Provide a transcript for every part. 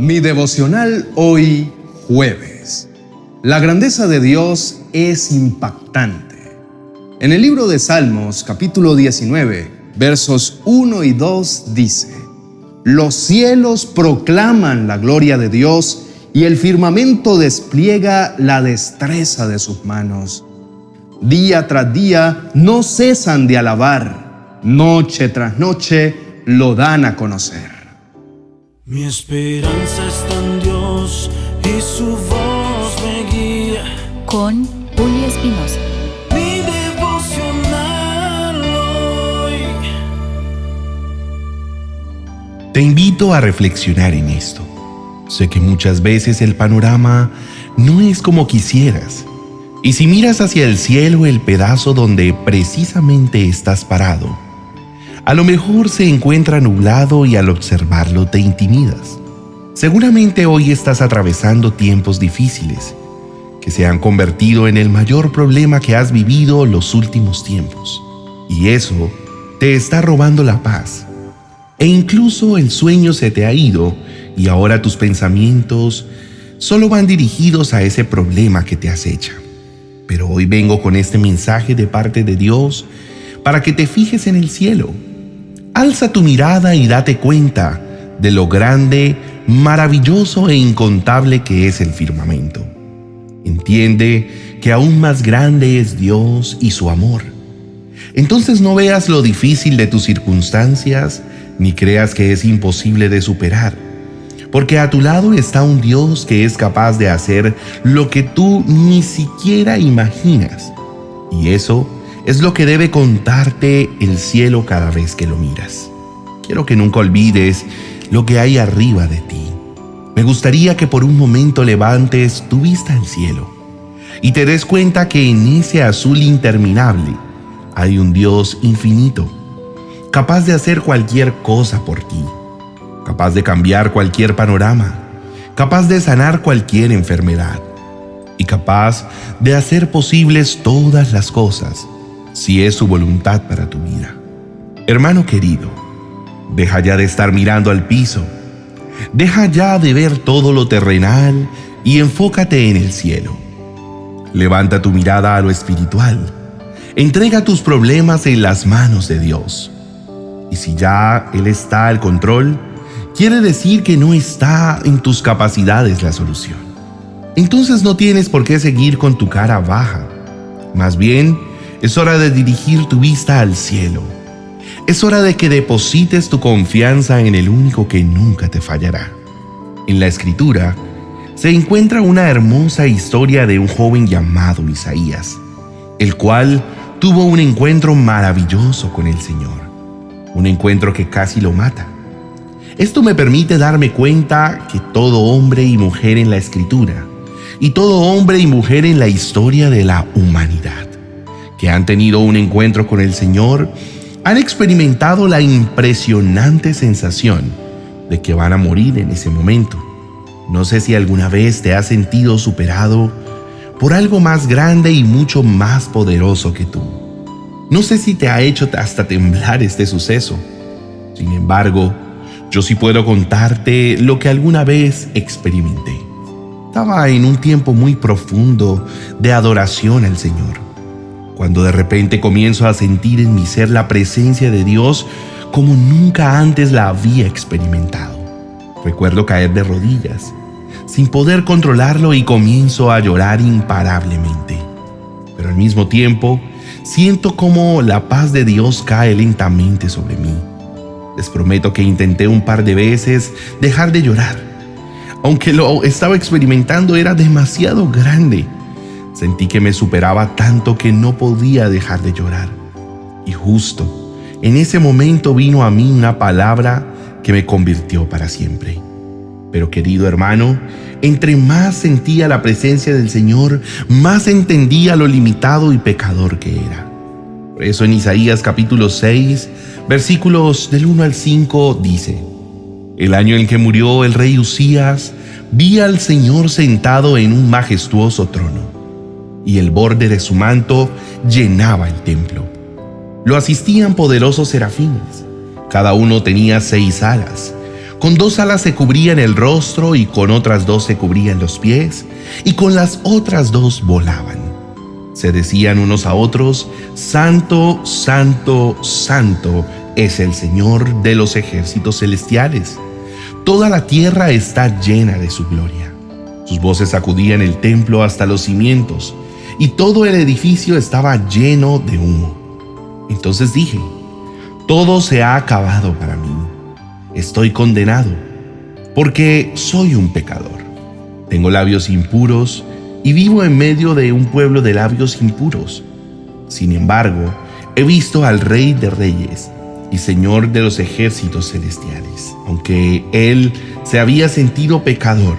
Mi devocional hoy jueves. La grandeza de Dios es impactante. En el libro de Salmos capítulo 19 versos 1 y 2 dice, Los cielos proclaman la gloria de Dios y el firmamento despliega la destreza de sus manos. Día tras día no cesan de alabar, noche tras noche lo dan a conocer. Mi esperanza está en Dios y su voz me guía. Con Julio Espinosa. Mi devocional hoy. Te invito a reflexionar en esto. Sé que muchas veces el panorama no es como quisieras. Y si miras hacia el cielo el pedazo donde precisamente estás parado, a lo mejor se encuentra nublado y al observarlo te intimidas. Seguramente hoy estás atravesando tiempos difíciles que se han convertido en el mayor problema que has vivido los últimos tiempos. Y eso te está robando la paz. E incluso el sueño se te ha ido y ahora tus pensamientos solo van dirigidos a ese problema que te acecha. Pero hoy vengo con este mensaje de parte de Dios para que te fijes en el cielo Alza tu mirada y date cuenta de lo grande, maravilloso e incontable que es el firmamento. Entiende que aún más grande es Dios y su amor. Entonces no veas lo difícil de tus circunstancias, ni creas que es imposible de superar, porque a tu lado está un Dios que es capaz de hacer lo que tú ni siquiera imaginas. Y eso es lo que debe contarte el cielo cada vez que lo miras. Quiero que nunca olvides lo que hay arriba de ti. Me gustaría que por un momento levantes tu vista al cielo y te des cuenta que en ese azul interminable hay un Dios infinito, capaz de hacer cualquier cosa por ti, capaz de cambiar cualquier panorama, capaz de sanar cualquier enfermedad y capaz de hacer posibles todas las cosas si es su voluntad para tu vida. Hermano querido, deja ya de estar mirando al piso, deja ya de ver todo lo terrenal y enfócate en el cielo. Levanta tu mirada a lo espiritual, entrega tus problemas en las manos de Dios. Y si ya Él está al control, quiere decir que no está en tus capacidades la solución. Entonces no tienes por qué seguir con tu cara baja. Más bien, es hora de dirigir tu vista al cielo. Es hora de que deposites tu confianza en el único que nunca te fallará. En la escritura se encuentra una hermosa historia de un joven llamado Isaías, el cual tuvo un encuentro maravilloso con el Señor, un encuentro que casi lo mata. Esto me permite darme cuenta que todo hombre y mujer en la escritura, y todo hombre y mujer en la historia de la humanidad, que han tenido un encuentro con el Señor han experimentado la impresionante sensación de que van a morir en ese momento. No sé si alguna vez te has sentido superado por algo más grande y mucho más poderoso que tú. No sé si te ha hecho hasta temblar este suceso. Sin embargo, yo sí puedo contarte lo que alguna vez experimenté. Estaba en un tiempo muy profundo de adoración al Señor cuando de repente comienzo a sentir en mi ser la presencia de Dios como nunca antes la había experimentado. Recuerdo caer de rodillas, sin poder controlarlo y comienzo a llorar imparablemente. Pero al mismo tiempo, siento como la paz de Dios cae lentamente sobre mí. Les prometo que intenté un par de veces dejar de llorar. Aunque lo estaba experimentando era demasiado grande Sentí que me superaba tanto que no podía dejar de llorar. Y justo en ese momento vino a mí una palabra que me convirtió para siempre. Pero querido hermano, entre más sentía la presencia del Señor, más entendía lo limitado y pecador que era. Por eso en Isaías capítulo 6, versículos del 1 al 5 dice, El año en que murió el rey Usías, vi al Señor sentado en un majestuoso trono y el borde de su manto llenaba el templo. Lo asistían poderosos serafines. Cada uno tenía seis alas. Con dos alas se cubrían el rostro y con otras dos se cubrían los pies y con las otras dos volaban. Se decían unos a otros, Santo, Santo, Santo es el Señor de los ejércitos celestiales. Toda la tierra está llena de su gloria. Sus voces sacudían el templo hasta los cimientos y todo el edificio estaba lleno de humo. Entonces dije, todo se ha acabado para mí. Estoy condenado porque soy un pecador. Tengo labios impuros y vivo en medio de un pueblo de labios impuros. Sin embargo, he visto al Rey de Reyes y Señor de los ejércitos celestiales. Aunque él se había sentido pecador,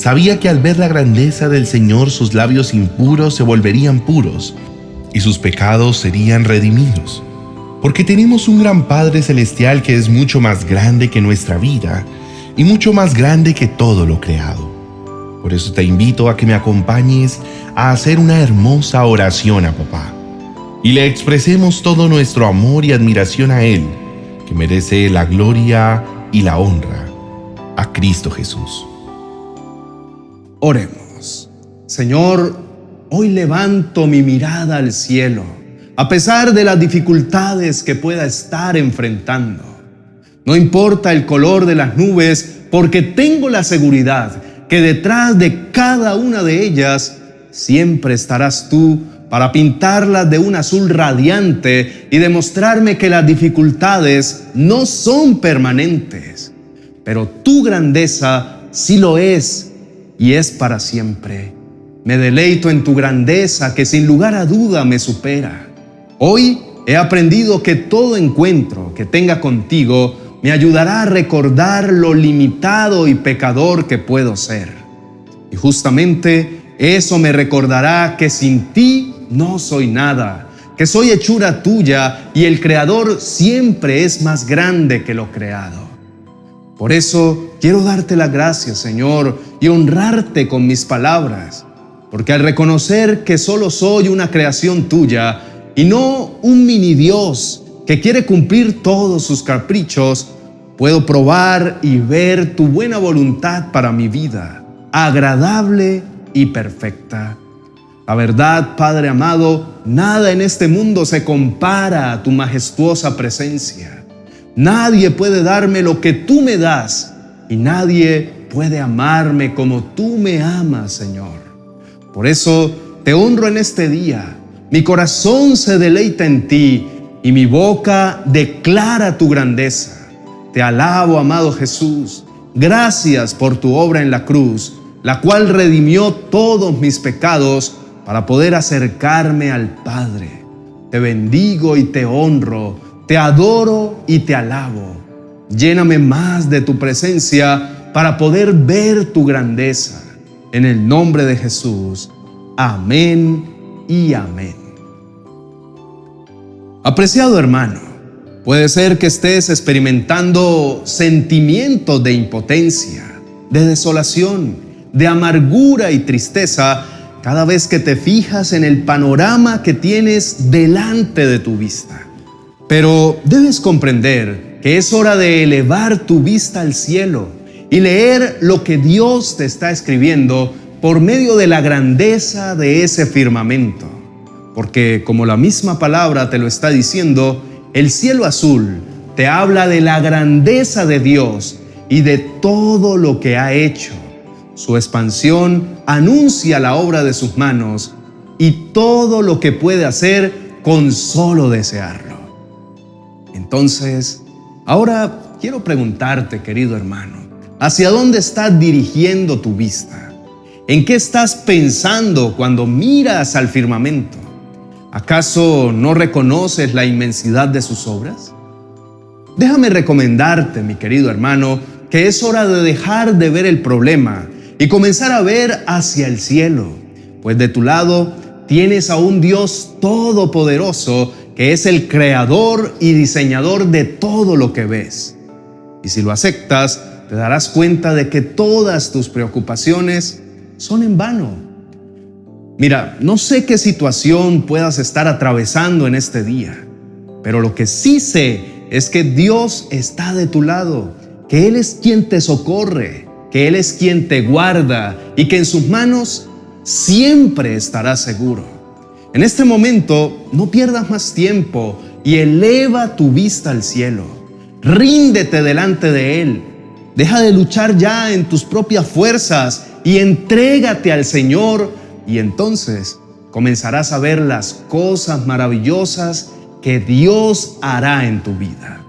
sabía que al ver la grandeza del Señor sus labios impuros se volverían puros y sus pecados serían redimidos. Porque tenemos un gran Padre Celestial que es mucho más grande que nuestra vida y mucho más grande que todo lo creado. Por eso te invito a que me acompañes a hacer una hermosa oración a papá y le expresemos todo nuestro amor y admiración a Él, que merece la gloria y la honra, a Cristo Jesús. Oremos. Señor, hoy levanto mi mirada al cielo, a pesar de las dificultades que pueda estar enfrentando. No importa el color de las nubes, porque tengo la seguridad que detrás de cada una de ellas siempre estarás tú para pintarlas de un azul radiante y demostrarme que las dificultades no son permanentes, pero tu grandeza sí lo es y es para siempre. Me deleito en tu grandeza que sin lugar a duda me supera. Hoy he aprendido que todo encuentro que tenga contigo me ayudará a recordar lo limitado y pecador que puedo ser. Y justamente eso me recordará que sin ti no soy nada, que soy hechura tuya y el Creador siempre es más grande que lo creado. Por eso quiero darte la gracia, Señor, y honrarte con mis palabras, porque al reconocer que solo soy una creación tuya y no un mini Dios, que quiere cumplir todos sus caprichos, puedo probar y ver tu buena voluntad para mi vida, agradable y perfecta. La verdad, Padre amado, nada en este mundo se compara a tu majestuosa presencia. Nadie puede darme lo que tú me das y nadie puede amarme como tú me amas, Señor. Por eso te honro en este día. Mi corazón se deleita en ti y mi boca declara tu grandeza. Te alabo, amado Jesús. Gracias por tu obra en la cruz, la cual redimió todos mis pecados para poder acercarme al Padre. Te bendigo y te honro, te adoro y te alabo. Lléname más de tu presencia para poder ver tu grandeza. En el nombre de Jesús. Amén y amén. Apreciado hermano, puede ser que estés experimentando sentimientos de impotencia, de desolación, de amargura y tristeza cada vez que te fijas en el panorama que tienes delante de tu vista. Pero debes comprender que es hora de elevar tu vista al cielo y leer lo que Dios te está escribiendo por medio de la grandeza de ese firmamento porque como la misma palabra te lo está diciendo, el cielo azul te habla de la grandeza de Dios y de todo lo que ha hecho. Su expansión anuncia la obra de sus manos y todo lo que puede hacer con solo desearlo. Entonces, ahora quiero preguntarte, querido hermano, ¿hacia dónde estás dirigiendo tu vista? ¿En qué estás pensando cuando miras al firmamento? ¿Acaso no reconoces la inmensidad de sus obras? Déjame recomendarte, mi querido hermano, que es hora de dejar de ver el problema y comenzar a ver hacia el cielo, pues de tu lado tienes a un Dios todopoderoso que es el creador y diseñador de todo lo que ves. Y si lo aceptas, te darás cuenta de que todas tus preocupaciones son en vano Mira, no sé qué situación puedas estar atravesando en este día, pero lo que sí sé es que Dios está de tu lado que Él es quien te socorre, que Él es quien te guarda y que en sus manos siempre estarás seguro. En este momento no pierdas más tiempo y eleva tu vista al cielo. Ríndete delante de Él. Deja de luchar ya en tus propias fuerzas y entrégate al Señor y entonces comenzarás a ver las cosas maravillosas que Dios hará en tu vida.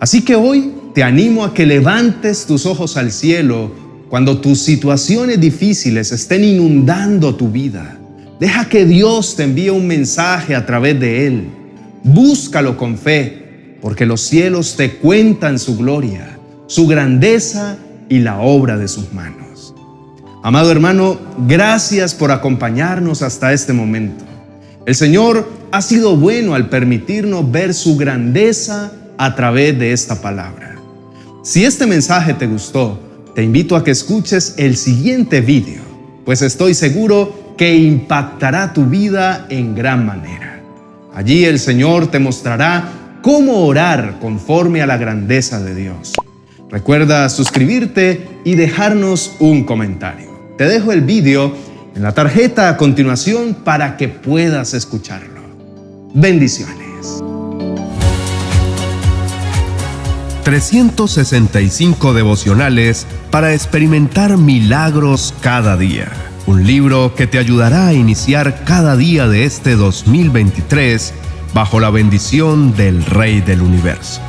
Así que hoy te animo a que levantes tus ojos al cielo cuando tus situaciones difíciles estén inundando tu vida. Deja que Dios te envíe un mensaje a través de él. Búscalo con fe, porque los cielos te cuentan su gloria, su grandeza y la obra de sus manos. Amado hermano, gracias por acompañarnos hasta este momento. El Señor ha sido bueno al permitirnos ver su grandeza a través de esta palabra. Si este mensaje te gustó, te invito a que escuches el siguiente vídeo, pues estoy seguro que impactará tu vida en gran manera. Allí el Señor te mostrará cómo orar conforme a la grandeza de Dios. Recuerda suscribirte y dejarnos un comentario. Te dejo el vídeo en la tarjeta a continuación para que puedas escucharlo. Bendiciones. 365 devocionales para experimentar milagros cada día. Un libro que te ayudará a iniciar cada día de este 2023 bajo la bendición del Rey del Universo.